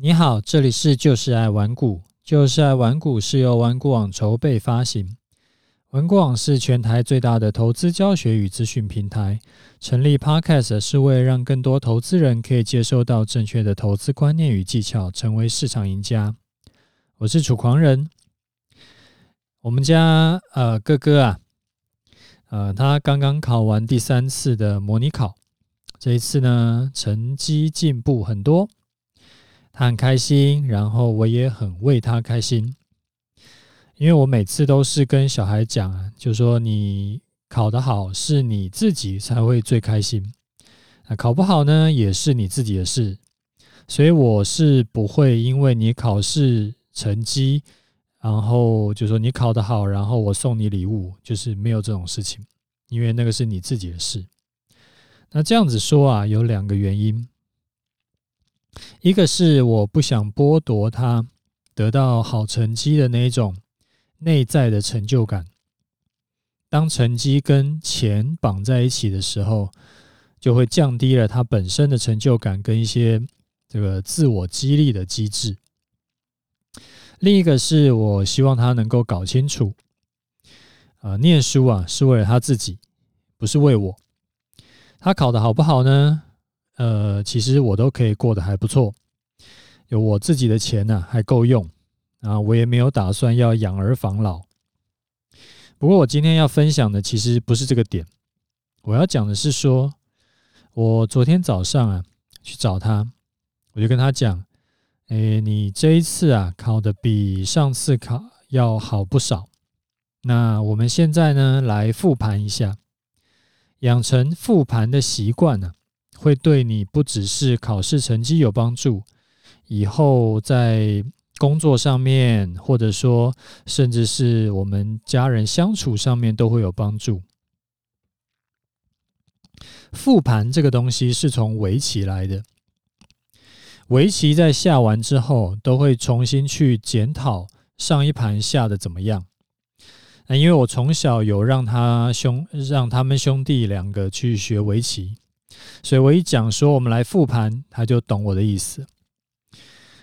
你好，这里是就是爱玩股，就是爱玩股是由玩股网筹备发行。玩股网是全台最大的投资教学与资讯平台。成立 Podcast 是为了让更多投资人可以接收到正确的投资观念与技巧，成为市场赢家。我是楚狂人。我们家呃哥哥啊，呃他刚刚考完第三次的模拟考，这一次呢成绩进步很多。他很开心，然后我也很为他开心，因为我每次都是跟小孩讲啊，就说你考得好是你自己才会最开心，啊考不好呢也是你自己的事，所以我是不会因为你考试成绩，然后就说你考得好，然后我送你礼物，就是没有这种事情，因为那个是你自己的事。那这样子说啊，有两个原因。一个是我不想剥夺他得到好成绩的那种内在的成就感。当成绩跟钱绑在一起的时候，就会降低了他本身的成就感跟一些这个自我激励的机制。另一个是我希望他能够搞清楚，啊，念书啊是为了他自己，不是为我。他考得好不好呢？呃，其实我都可以过得还不错，有我自己的钱呢，还够用啊，我也没有打算要养儿防老。不过我今天要分享的其实不是这个点，我要讲的是说，我昨天早上啊去找他，我就跟他讲，诶，你这一次啊考得比上次考要好不少，那我们现在呢来复盘一下，养成复盘的习惯呢。会对你不只是考试成绩有帮助，以后在工作上面，或者说甚至是我们家人相处上面都会有帮助。复盘这个东西是从围棋来的，围棋在下完之后都会重新去检讨上一盘下的怎么样。那因为我从小有让他兄让他们兄弟两个去学围棋。所以我一讲说我们来复盘，他就懂我的意思。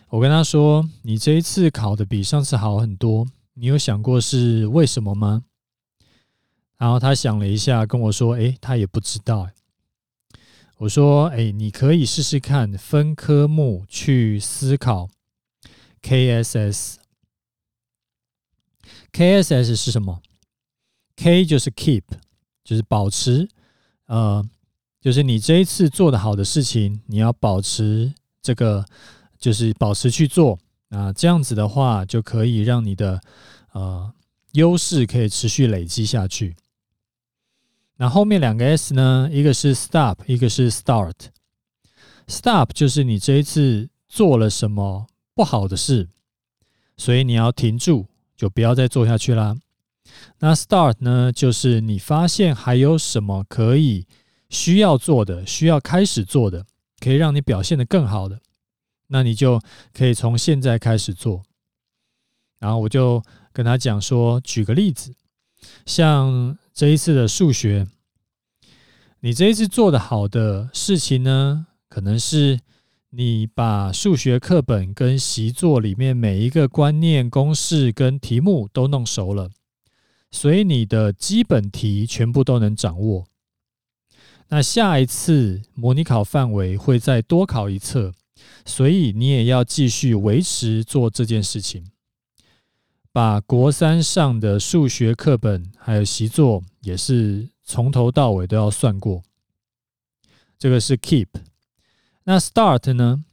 我跟他说：“你这一次考的比上次好很多，你有想过是为什么吗？”然后他想了一下，跟我说：“诶，他也不知道。”我说：“诶，你可以试试看分科目去思考。KSS，KSS KSS 是什么？K 就是 keep，就是保持，呃。”就是你这一次做的好的事情，你要保持这个，就是保持去做啊，这样子的话就可以让你的呃优势可以持续累积下去。那后面两个 S 呢？一个是 Stop，一个是 Start。Stop 就是你这一次做了什么不好的事，所以你要停住，就不要再做下去啦。那 Start 呢，就是你发现还有什么可以。需要做的，需要开始做的，可以让你表现得更好的，那你就可以从现在开始做。然后我就跟他讲说，举个例子，像这一次的数学，你这一次做得好的事情呢，可能是你把数学课本跟习作里面每一个观念、公式跟题目都弄熟了，所以你的基本题全部都能掌握。那下一次模拟考范围会再多考一次，所以你也要继续维持做这件事情，把国三上的数学课本还有习作也是从头到尾都要算过。这个是 keep。那 start 呢？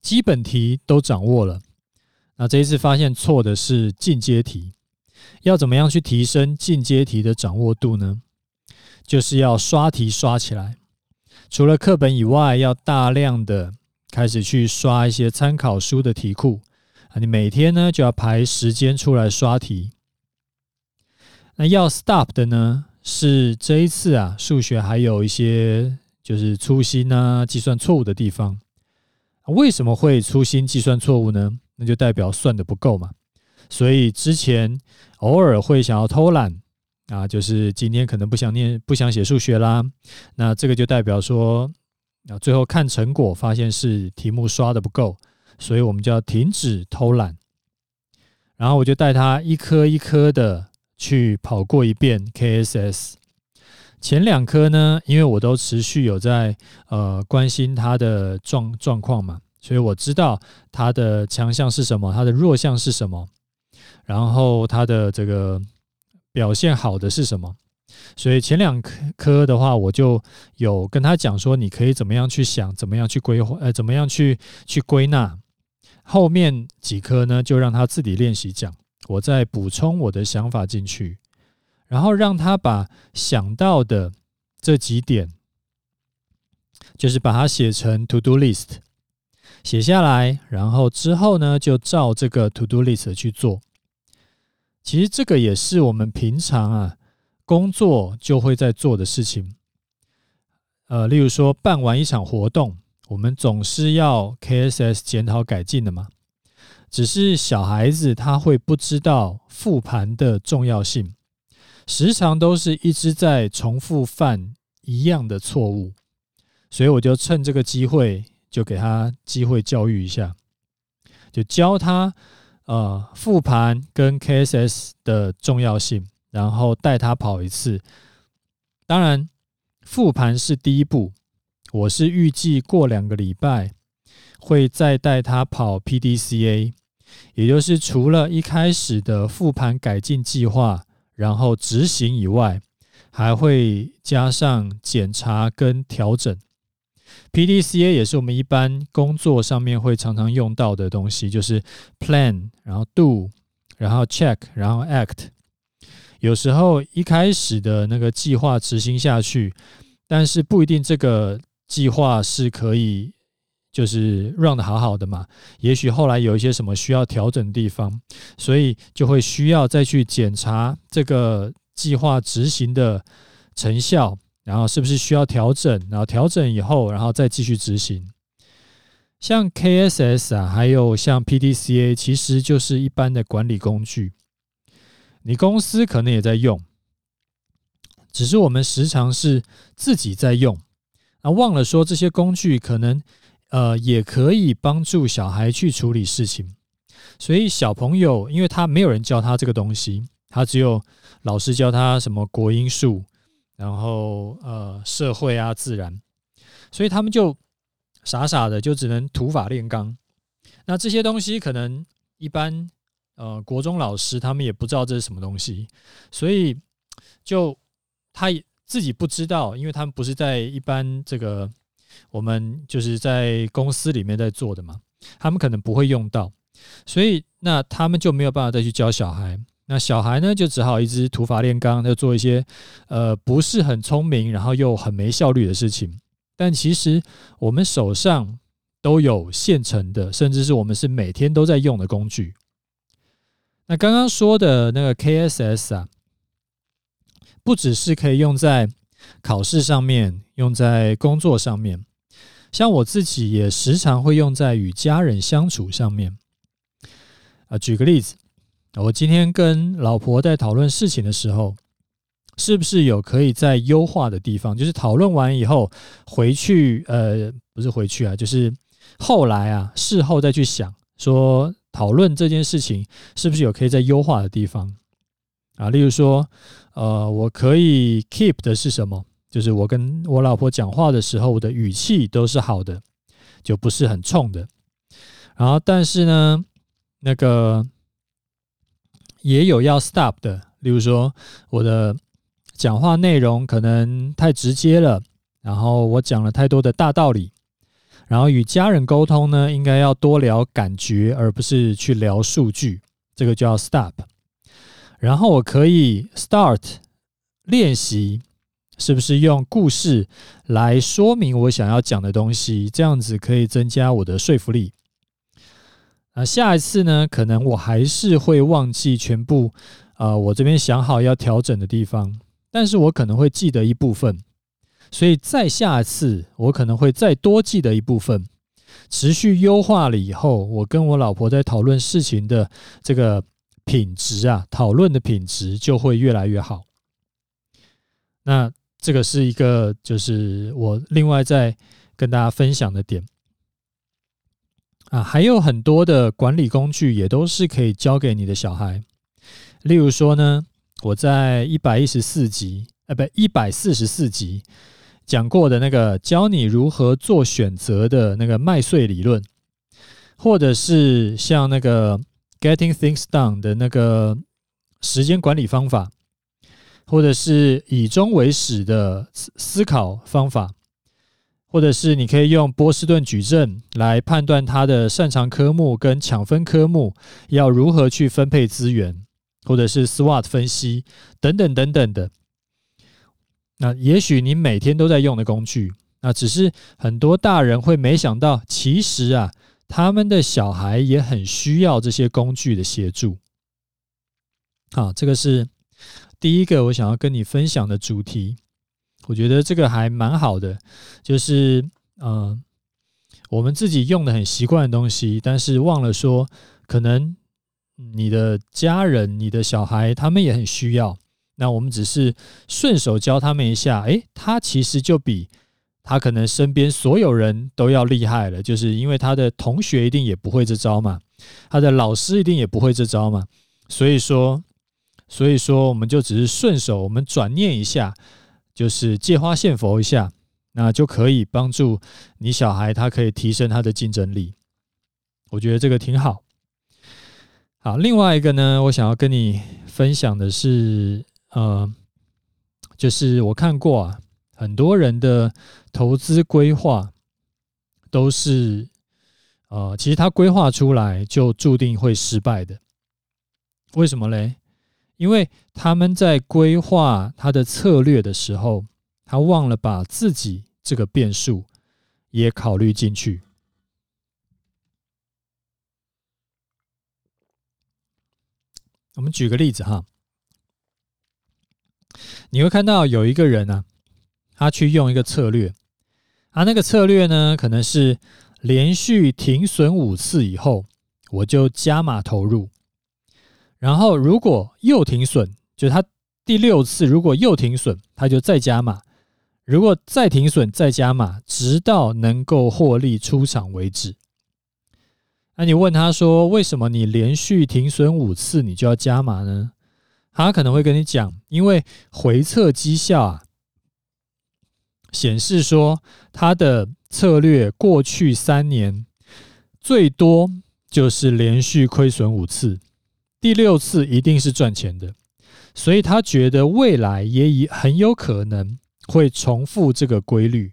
基本题都掌握了，那这一次发现错的是进阶题，要怎么样去提升进阶题的掌握度呢？就是要刷题刷起来，除了课本以外，要大量的开始去刷一些参考书的题库啊！你每天呢就要排时间出来刷题。那要 stop 的呢，是这一次啊，数学还有一些就是粗心啊、计算错误的地方。为什么会粗心计算错误呢？那就代表算的不够嘛。所以之前偶尔会想要偷懒。啊，就是今天可能不想念、不想写数学啦，那这个就代表说啊，最后看成果发现是题目刷的不够，所以我们就要停止偷懒。然后我就带他一颗一颗的去跑过一遍 KSS。前两科呢，因为我都持续有在呃关心他的状状况嘛，所以我知道他的强项是什么，他的弱项是什么，然后他的这个表现好的是什么。所以前两科的话，我就有跟他讲说，你可以怎么样去想，怎么样去规划，呃，怎么样去去归纳。后面几科呢，就让他自己练习讲，我再补充我的想法进去，然后让他把想到的这几点，就是把它写成 to do list，写下来，然后之后呢，就照这个 to do list 去做。其实这个也是我们平常啊。工作就会在做的事情，呃，例如说办完一场活动，我们总是要 KSS 检讨改进的嘛。只是小孩子他会不知道复盘的重要性，时常都是一直在重复犯一样的错误，所以我就趁这个机会，就给他机会教育一下，就教他呃复盘跟 KSS 的重要性。然后带他跑一次，当然复盘是第一步。我是预计过两个礼拜会再带他跑 PDCA，也就是除了一开始的复盘改进计划，然后执行以外，还会加上检查跟调整。PDCA 也是我们一般工作上面会常常用到的东西，就是 Plan，然后 Do，然后 Check，然后 Act。有时候一开始的那个计划执行下去，但是不一定这个计划是可以就是 run 得好好的嘛。也许后来有一些什么需要调整的地方，所以就会需要再去检查这个计划执行的成效，然后是不是需要调整，然后调整以后，然后再继续执行。像 KSS 啊，还有像 PDCA，其实就是一般的管理工具。你公司可能也在用，只是我们时常是自己在用，啊，忘了说这些工具可能呃也可以帮助小孩去处理事情。所以小朋友，因为他没有人教他这个东西，他只有老师教他什么国音数，然后呃社会啊自然，所以他们就傻傻的就只能土法炼钢。那这些东西可能一般。呃，国中老师他们也不知道这是什么东西，所以就他也自己不知道，因为他们不是在一般这个我们就是在公司里面在做的嘛，他们可能不会用到，所以那他们就没有办法再去教小孩，那小孩呢就只好一直土法炼钢，就做一些呃不是很聪明，然后又很没效率的事情。但其实我们手上都有现成的，甚至是我们是每天都在用的工具。那刚刚说的那个 KSS 啊，不只是可以用在考试上面，用在工作上面，像我自己也时常会用在与家人相处上面。啊，举个例子，我今天跟老婆在讨论事情的时候，是不是有可以再优化的地方？就是讨论完以后回去，呃，不是回去啊，就是后来啊，事后再去想说。讨论这件事情是不是有可以再优化的地方啊？例如说，呃，我可以 keep 的是什么？就是我跟我老婆讲话的时候，我的语气都是好的，就不是很冲的。然后，但是呢，那个也有要 stop 的。例如说，我的讲话内容可能太直接了，然后我讲了太多的大道理。然后与家人沟通呢，应该要多聊感觉，而不是去聊数据。这个叫 stop。然后我可以 start 练习，是不是用故事来说明我想要讲的东西？这样子可以增加我的说服力。啊下一次呢，可能我还是会忘记全部，呃，我这边想好要调整的地方，但是我可能会记得一部分。所以再下一次，我可能会再多记得一部分，持续优化了以后，我跟我老婆在讨论事情的这个品质啊，讨论的品质就会越来越好。那这个是一个，就是我另外再跟大家分享的点啊，还有很多的管理工具也都是可以教给你的小孩。例如说呢，我在一百一十四集，呃，不，一百四十四集讲过的那个教你如何做选择的那个麦穗理论，或者是像那个 Getting Things Done 的那个时间管理方法，或者是以终为始的思思考方法，或者是你可以用波士顿矩阵来判断他的擅长科目跟抢分科目要如何去分配资源。或者是 SWOT 分析等等等等的，那也许你每天都在用的工具，那只是很多大人会没想到，其实啊，他们的小孩也很需要这些工具的协助。好，这个是第一个我想要跟你分享的主题。我觉得这个还蛮好的，就是呃，我们自己用的很习惯的东西，但是忘了说，可能。你的家人、你的小孩，他们也很需要。那我们只是顺手教他们一下，诶，他其实就比他可能身边所有人都要厉害了。就是因为他的同学一定也不会这招嘛，他的老师一定也不会这招嘛。所以说，所以说，我们就只是顺手，我们转念一下，就是借花献佛一下，那就可以帮助你小孩，他可以提升他的竞争力。我觉得这个挺好。好，另外一个呢，我想要跟你分享的是，呃，就是我看过啊，很多人的投资规划都是，呃，其实他规划出来就注定会失败的。为什么嘞？因为他们在规划他的策略的时候，他忘了把自己这个变数也考虑进去。我们举个例子哈，你会看到有一个人呢，他去用一个策略，啊，那个策略呢，可能是连续停损五次以后，我就加码投入，然后如果又停损，就是他第六次如果又停损，他就再加码，如果再停损再加码，直到能够获利出场为止。那你问他说：“为什么你连续停损五次，你就要加码呢？”他可能会跟你讲：“因为回测绩效啊，显示说他的策略过去三年最多就是连续亏损五次，第六次一定是赚钱的，所以他觉得未来也已很有可能会重复这个规律，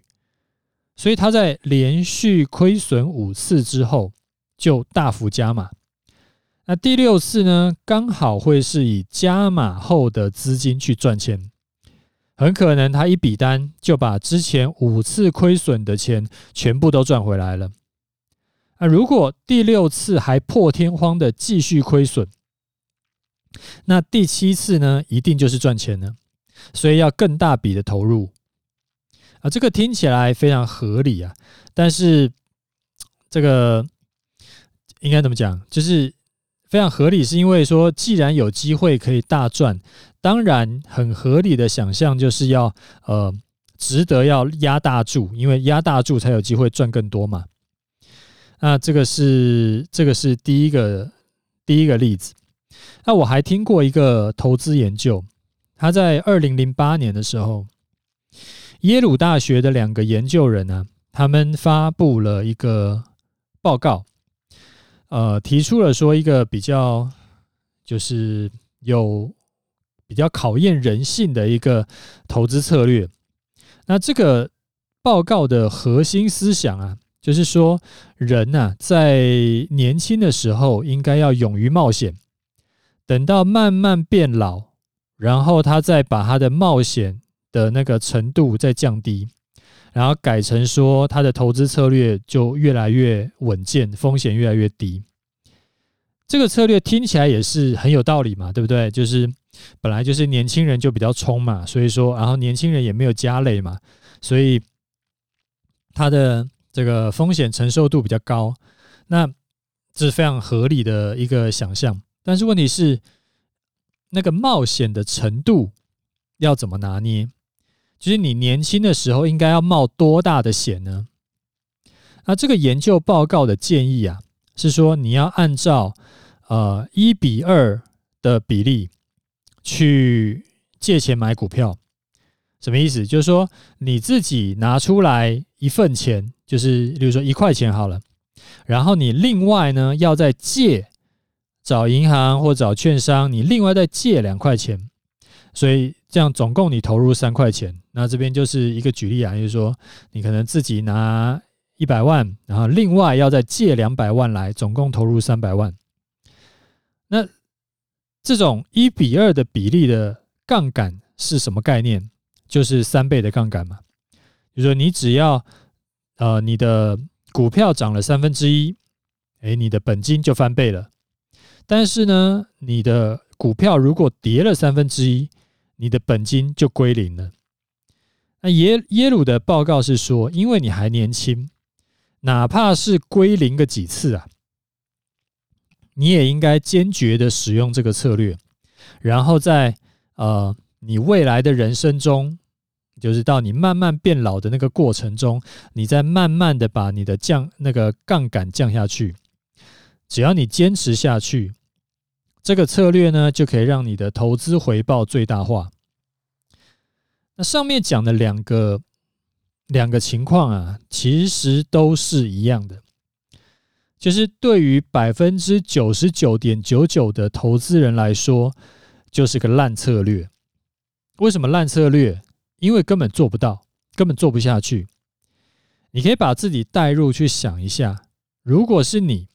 所以他在连续亏损五次之后。”就大幅加码，那第六次呢，刚好会是以加码后的资金去赚钱，很可能他一笔单就把之前五次亏损的钱全部都赚回来了。那如果第六次还破天荒的继续亏损，那第七次呢，一定就是赚钱了，所以要更大笔的投入。啊，这个听起来非常合理啊，但是这个。应该怎么讲？就是非常合理，是因为说，既然有机会可以大赚，当然很合理的想象就是要呃，值得要压大注，因为压大注才有机会赚更多嘛。那这个是这个是第一个第一个例子。那我还听过一个投资研究，他在二零零八年的时候，耶鲁大学的两个研究人呢，他们发布了一个报告。呃，提出了说一个比较，就是有比较考验人性的一个投资策略。那这个报告的核心思想啊，就是说人呐，在年轻的时候应该要勇于冒险，等到慢慢变老，然后他再把他的冒险的那个程度再降低。然后改成说，他的投资策略就越来越稳健，风险越来越低。这个策略听起来也是很有道理嘛，对不对？就是本来就是年轻人就比较冲嘛，所以说，然后年轻人也没有家累嘛，所以他的这个风险承受度比较高。那这是非常合理的一个想象。但是问题是，那个冒险的程度要怎么拿捏？就是你年轻的时候应该要冒多大的险呢？那这个研究报告的建议啊，是说你要按照呃一比二的比例去借钱买股票。什么意思？就是说你自己拿出来一份钱，就是比如说一块钱好了，然后你另外呢要再借找银行或找券商，你另外再借两块钱，所以这样总共你投入三块钱。那这边就是一个举例啊，就是说你可能自己拿一百万，然后另外要再借两百万来，总共投入三百万。那这种一比二的比例的杠杆是什么概念？就是三倍的杠杆嘛，就是说你只要呃你的股票涨了三分之一，哎，你的本金就翻倍了。但是呢，你的股票如果跌了三分之一，你的本金就归零了。那耶耶鲁的报告是说，因为你还年轻，哪怕是归零个几次啊，你也应该坚决的使用这个策略，然后在呃你未来的人生中。就是到你慢慢变老的那个过程中，你再慢慢的把你的降那个杠杆降下去。只要你坚持下去，这个策略呢，就可以让你的投资回报最大化。那上面讲的两个两个情况啊，其实都是一样的，就是对于百分之九十九点九九的投资人来说，就是个烂策略。为什么烂策略？因为根本做不到，根本做不下去。你可以把自己带入去想一下，如果是你，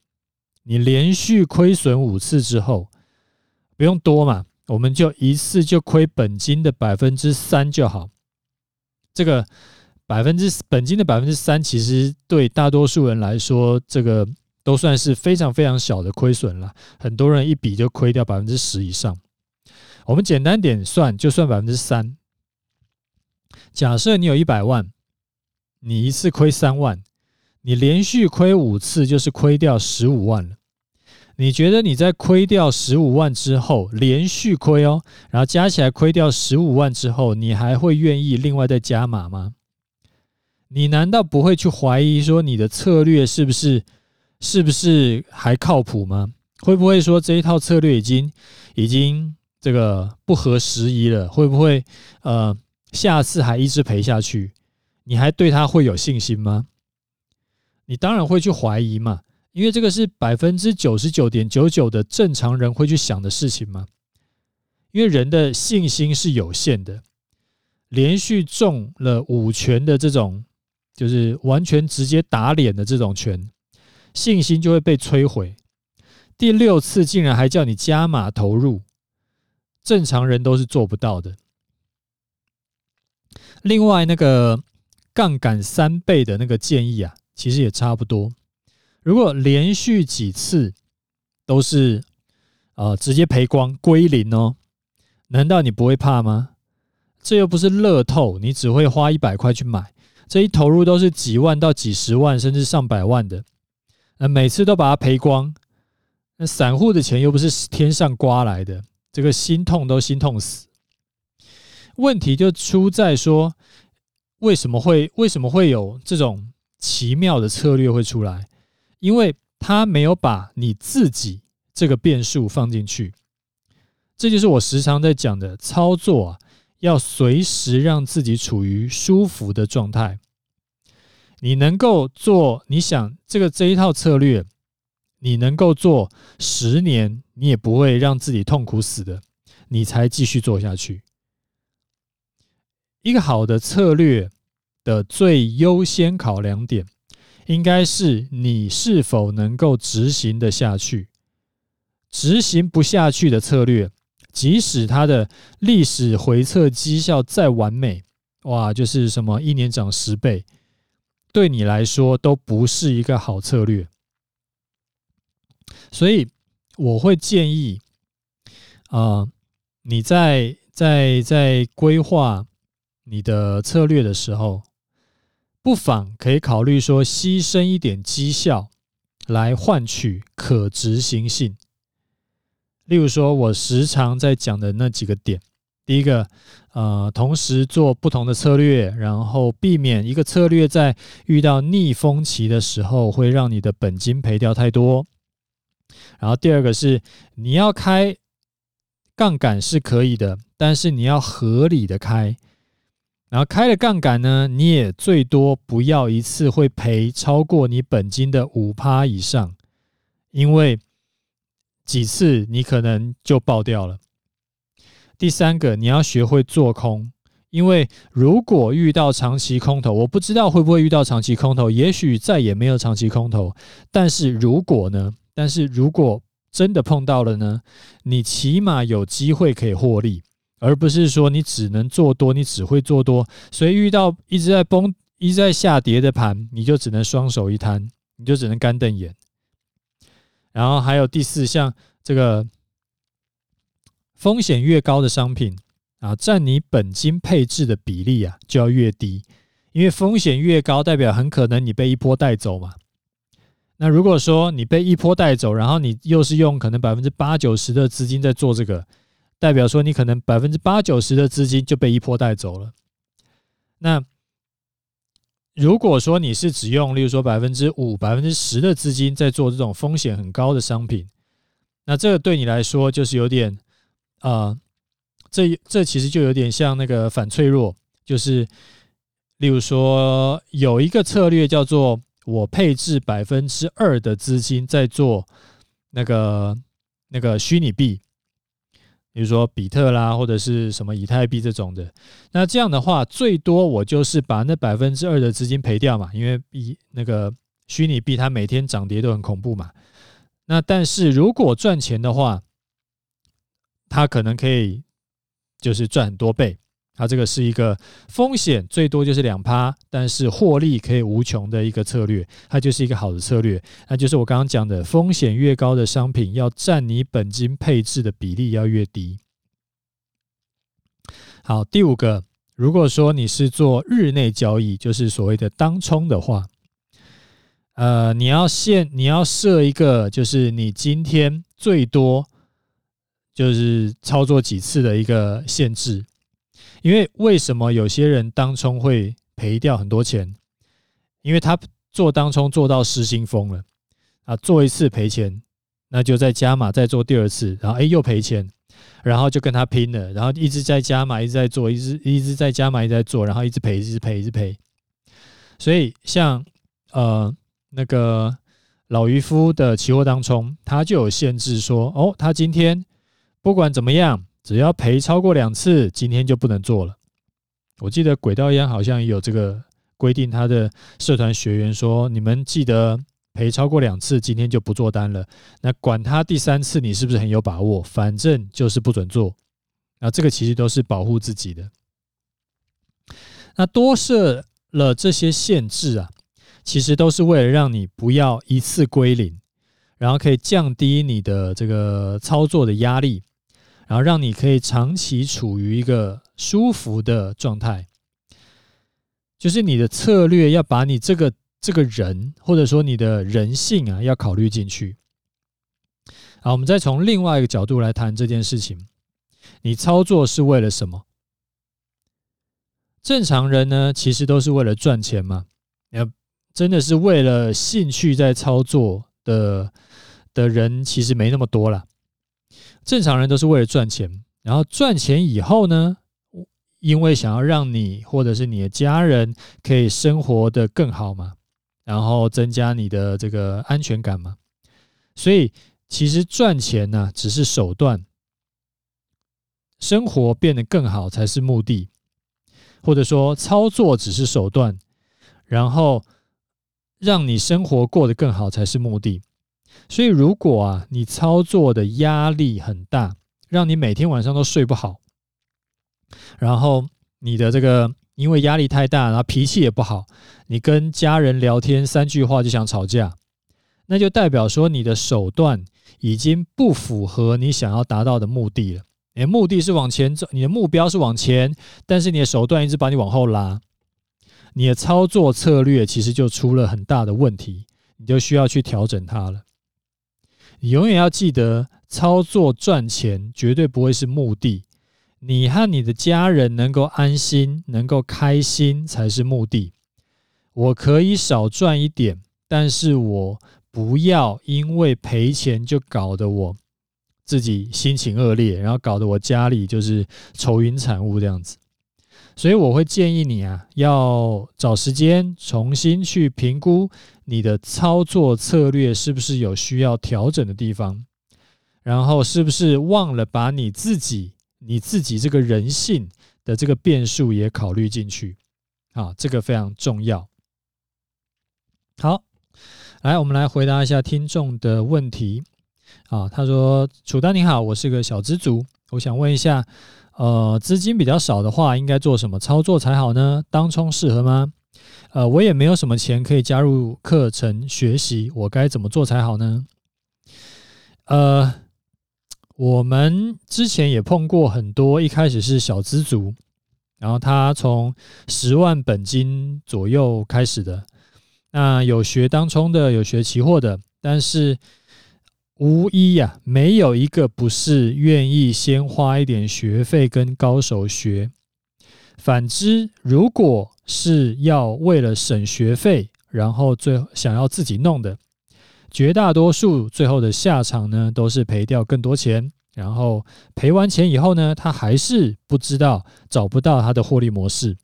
你连续亏损五次之后，不用多嘛，我们就一次就亏本金的百分之三就好。这个百分之本金的百分之三，其实对大多数人来说，这个都算是非常非常小的亏损了。很多人一笔就亏掉百分之十以上。我们简单点算，就算百分之三。假设你有一百万，你一次亏三万，你连续亏五次就是亏掉十五万了。你觉得你在亏掉十五万之后，连续亏哦，然后加起来亏掉十五万之后，你还会愿意另外再加码吗？你难道不会去怀疑说你的策略是不是是不是还靠谱吗？会不会说这一套策略已经已经这个不合时宜了？会不会呃？下次还一直赔下去，你还对他会有信心吗？你当然会去怀疑嘛，因为这个是百分之九十九点九九的正常人会去想的事情嘛。因为人的信心是有限的，连续中了五拳的这种，就是完全直接打脸的这种拳，信心就会被摧毁。第六次竟然还叫你加码投入，正常人都是做不到的。另外，那个杠杆三倍的那个建议啊，其实也差不多。如果连续几次都是呃直接赔光归零哦，难道你不会怕吗？这又不是乐透，你只会花一百块去买，这一投入都是几万到几十万甚至上百万的，那每次都把它赔光，那散户的钱又不是天上刮来的，这个心痛都心痛死。问题就出在说，为什么会为什么会有这种奇妙的策略会出来？因为他没有把你自己这个变数放进去。这就是我时常在讲的操作啊，要随时让自己处于舒服的状态。你能够做，你想这个这一套策略，你能够做十年，你也不会让自己痛苦死的，你才继续做下去。一个好的策略的最优先考量点，应该是你是否能够执行的下去。执行不下去的策略，即使它的历史回测绩效再完美，哇，就是什么一年涨十倍，对你来说都不是一个好策略。所以我会建议，啊、你在在在规划。你的策略的时候，不妨可以考虑说，牺牲一点绩效来换取可执行性。例如说，我时常在讲的那几个点，第一个，呃，同时做不同的策略，然后避免一个策略在遇到逆风期的时候会让你的本金赔掉太多。然后第二个是你要开杠杆是可以的，但是你要合理的开。然后开了杠杆呢，你也最多不要一次会赔超过你本金的五趴以上，因为几次你可能就爆掉了。第三个，你要学会做空，因为如果遇到长期空头，我不知道会不会遇到长期空头，也许再也没有长期空头。但是如果呢？但是如果真的碰到了呢？你起码有机会可以获利，而不是说你只能做多，你只会做多，所以遇到一直在崩、一直在下跌的盘，你就只能双手一摊，你就只能干瞪眼。然后还有第四项，这个。风险越高的商品啊，占你本金配置的比例啊就要越低，因为风险越高，代表很可能你被一波带走嘛。那如果说你被一波带走，然后你又是用可能百分之八九十的资金在做这个，代表说你可能百分之八九十的资金就被一波带走了。那如果说你是只用，例如说百分之五、百分之十的资金在做这种风险很高的商品，那这个对你来说就是有点。啊、这这其实就有点像那个反脆弱，就是例如说有一个策略叫做我配置百分之二的资金在做那个那个虚拟币，比如说比特啦或者是什么以太币这种的。那这样的话，最多我就是把那百分之二的资金赔掉嘛，因为比那个虚拟币它每天涨跌都很恐怖嘛。那但是如果赚钱的话，它可能可以就是赚很多倍，它这个是一个风险最多就是两趴，但是获利可以无穷的一个策略，它就是一个好的策略。那就是我刚刚讲的，风险越高的商品，要占你本金配置的比例要越低。好，第五个，如果说你是做日内交易，就是所谓的当冲的话，呃，你要限，你要设一个，就是你今天最多。就是操作几次的一个限制，因为为什么有些人当冲会赔掉很多钱？因为他做当冲做到失心疯了啊，做一次赔钱，那就再加码再做第二次，然后哎又赔钱，然后就跟他拼了，然后一直在加码，一直在做，一直一直在加码，一直在做，然后一直赔，一直赔，一直赔。所以像呃那个老渔夫的期货当冲，他就有限制说，哦，他今天。不管怎么样，只要赔超过两次，今天就不能做了。我记得轨道烟好像也有这个规定，他的社团学员说：“你们记得赔超过两次，今天就不做单了。”那管他第三次你是不是很有把握，反正就是不准做。那这个其实都是保护自己的。那多设了这些限制啊，其实都是为了让你不要一次归零，然后可以降低你的这个操作的压力。然后让你可以长期处于一个舒服的状态，就是你的策略要把你这个这个人或者说你的人性啊要考虑进去。好，我们再从另外一个角度来谈这件事情。你操作是为了什么？正常人呢，其实都是为了赚钱嘛。要真的是为了兴趣在操作的的人，其实没那么多了。正常人都是为了赚钱，然后赚钱以后呢，因为想要让你或者是你的家人可以生活得更好嘛，然后增加你的这个安全感嘛，所以其实赚钱呢只是手段，生活变得更好才是目的，或者说操作只是手段，然后让你生活过得更好才是目的。所以，如果啊，你操作的压力很大，让你每天晚上都睡不好，然后你的这个因为压力太大，然后脾气也不好，你跟家人聊天三句话就想吵架，那就代表说你的手段已经不符合你想要达到的目的了。你的，目的是往前走，你的目标是往前，但是你的手段一直把你往后拉，你的操作策略其实就出了很大的问题，你就需要去调整它了。永远要记得，操作赚钱绝对不会是目的，你和你的家人能够安心、能够开心才是目的。我可以少赚一点，但是我不要因为赔钱就搞得我自己心情恶劣，然后搞得我家里就是愁云惨雾这样子。所以我会建议你啊，要找时间重新去评估你的操作策略是不是有需要调整的地方，然后是不是忘了把你自己。你自己这个人性的这个变数也考虑进去，啊，这个非常重要。好，来，我们来回答一下听众的问题。啊，他说：“楚丹你好，我是个小资族，我想问一下，呃，资金比较少的话，应该做什么操作才好呢？当冲适合吗？呃，我也没有什么钱可以加入课程学习，我该怎么做才好呢？”呃。我们之前也碰过很多，一开始是小资族，然后他从十万本金左右开始的，那有学当冲的，有学期货的，但是无一呀，没有一个不是愿意先花一点学费跟高手学。反之，如果是要为了省学费，然后最想要自己弄的。绝大多数最后的下场呢，都是赔掉更多钱，然后赔完钱以后呢，他还是不知道，找不到他的获利模式。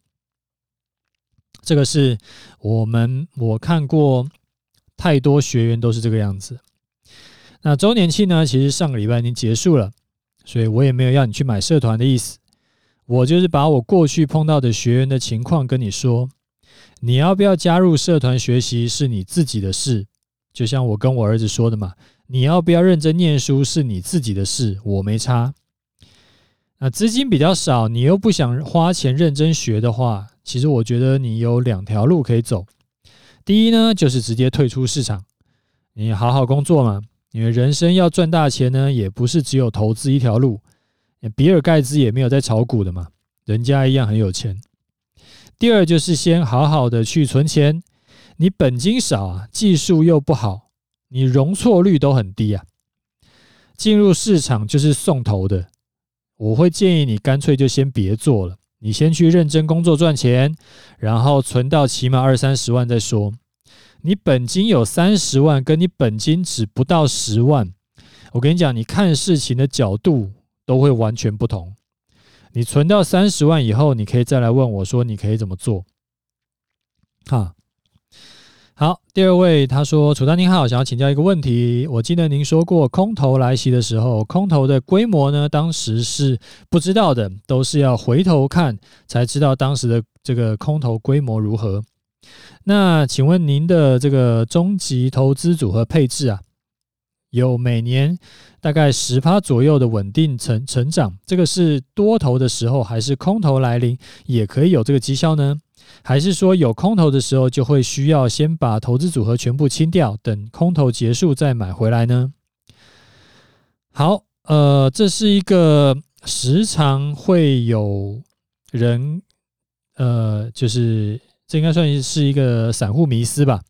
这个是我们我看过太多学员都是这个样子。那周年庆呢，其实上个礼拜已经结束了，所以我也没有要你去买社团的意思。我就是把我过去碰到的学员的情况跟你说，你要不要加入社团学习是你自己的事。就像我跟我儿子说的嘛，你要不要认真念书是你自己的事，我没差。那资金比较少，你又不想花钱认真学的话，其实我觉得你有两条路可以走。第一呢，就是直接退出市场，你好好工作嘛。因为人生要赚大钱呢，也不是只有投资一条路。比尔盖茨也没有在炒股的嘛，人家一样很有钱。第二就是先好好的去存钱。你本金少啊，技术又不好，你容错率都很低啊。进入市场就是送头的，我会建议你干脆就先别做了，你先去认真工作赚钱，然后存到起码二三十万再说。你本金有三十万，跟你本金只不到十万，我跟你讲，你看事情的角度都会完全不同。你存到三十万以后，你可以再来问我说，你可以怎么做？哈。好，第二位他说：“楚丹您好，想要请教一个问题。我记得您说过，空头来袭的时候，空头的规模呢，当时是不知道的，都是要回头看才知道当时的这个空头规模如何。那请问您的这个终极投资组合配置啊，有每年大概十趴左右的稳定成成长，这个是多头的时候，还是空头来临也可以有这个绩效呢？”还是说有空头的时候，就会需要先把投资组合全部清掉，等空头结束再买回来呢？好，呃，这是一个时常会有人，呃，就是这应该算是一个散户迷思吧。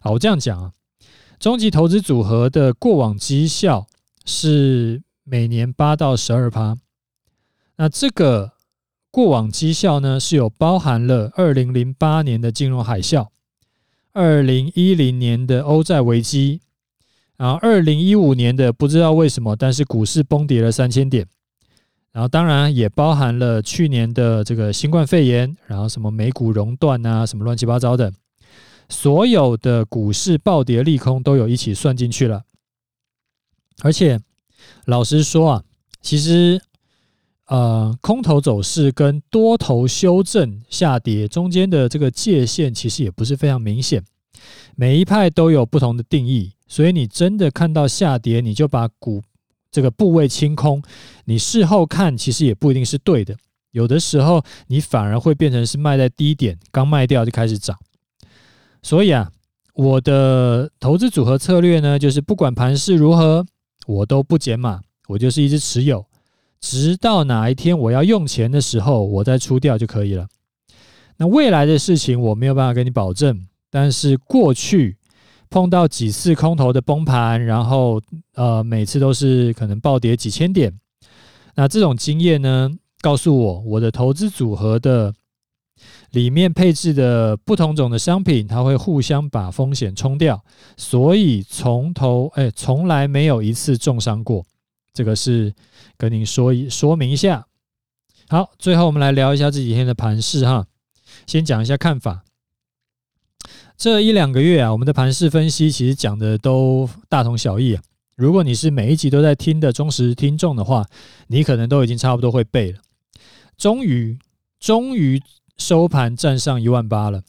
好，我这样讲啊，终极投资组合的过往绩效是每年八到十二趴，那这个。过往绩效呢，是有包含了二零零八年的金融海啸，二零一零年的欧债危机，然后二零一五年的不知道为什么，但是股市崩跌了三千点，然后当然也包含了去年的这个新冠肺炎，然后什么美股熔断啊，什么乱七八糟的，所有的股市暴跌利空都有一起算进去了。而且老实说啊，其实。呃，空头走势跟多头修正下跌中间的这个界限，其实也不是非常明显。每一派都有不同的定义，所以你真的看到下跌，你就把股这个部位清空。你事后看，其实也不一定是对的。有的时候，你反而会变成是卖在低点，刚卖掉就开始涨。所以啊，我的投资组合策略呢，就是不管盘势如何，我都不减码，我就是一直持有。直到哪一天我要用钱的时候，我再出掉就可以了。那未来的事情我没有办法跟你保证，但是过去碰到几次空头的崩盘，然后呃每次都是可能暴跌几千点，那这种经验呢，告诉我我的投资组合的里面配置的不同种的商品，它会互相把风险冲掉，所以从头哎从来没有一次重伤过。这个是跟您说一说明一下。好，最后我们来聊一下这几天的盘势哈。先讲一下看法。这一两个月啊，我们的盘势分析其实讲的都大同小异啊。如果你是每一集都在听的忠实听众的话，你可能都已经差不多会背了。终于，终于收盘站上一万八了，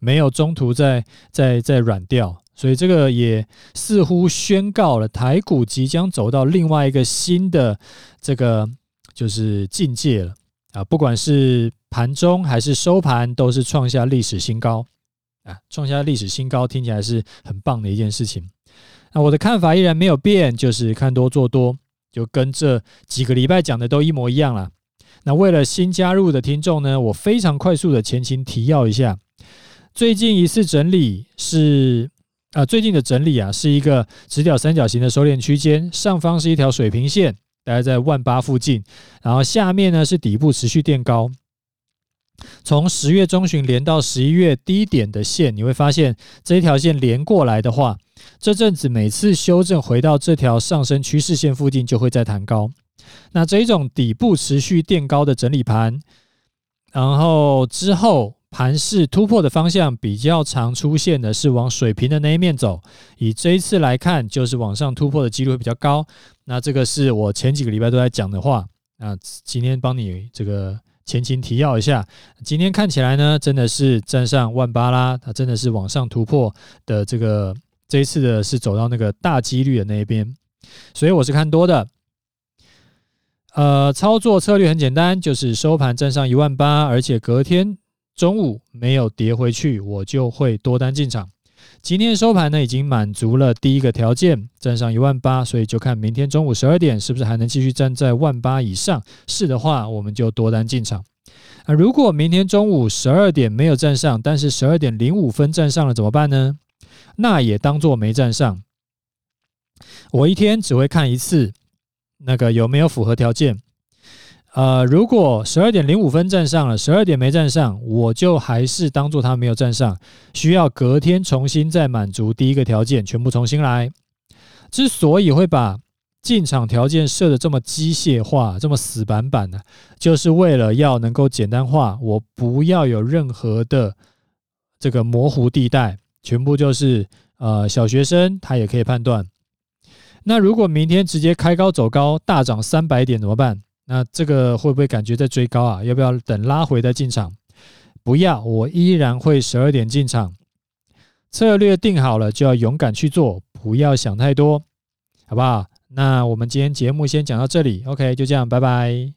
没有中途再再再软掉，所以这个也似乎宣告了台股即将走到另外一个新的这个就是境界了啊！不管是盘中还是收盘，都是创下历史新高啊！创下历史新高，听起来是很棒的一件事情。那我的看法依然没有变，就是看多做多，就跟这几个礼拜讲的都一模一样了。那为了新加入的听众呢，我非常快速的前情提要一下，最近一次整理是啊，最近的整理啊是一个直角三角形的收敛区间，上方是一条水平线，大概在万八附近，然后下面呢是底部持续垫高。从十月中旬连到十一月低点的线，你会发现这一条线连过来的话，这阵子每次修正回到这条上升趋势线附近，就会再弹高。那这一种底部持续垫高的整理盘，然后之后盘势突破的方向比较常出现的是往水平的那一面走。以这一次来看，就是往上突破的几率会比较高。那这个是我前几个礼拜都在讲的话。那今天帮你这个。前情提要一下，今天看起来呢，真的是站上万八啦，它真的是往上突破的这个这一次的是走到那个大几率的那一边，所以我是看多的。呃，操作策略很简单，就是收盘站上一万八，而且隔天中午没有跌回去，我就会多单进场。今天的收盘呢，已经满足了第一个条件，站上一万八，所以就看明天中午十二点是不是还能继续站在万八以上。是的话，我们就多单进场。啊，如果明天中午十二点没有站上，但是十二点零五分站上了怎么办呢？那也当做没站上。我一天只会看一次，那个有没有符合条件。呃，如果十二点零五分站上了，十二点没站上，我就还是当做他没有站上，需要隔天重新再满足第一个条件，全部重新来。之所以会把进场条件设的这么机械化、这么死板板呢，就是为了要能够简单化，我不要有任何的这个模糊地带，全部就是呃小学生他也可以判断。那如果明天直接开高走高，大涨三百点怎么办？那这个会不会感觉在追高啊？要不要等拉回再进场？不要，我依然会十二点进场。策略定好了就要勇敢去做，不要想太多，好不好？那我们今天节目先讲到这里，OK，就这样，拜拜。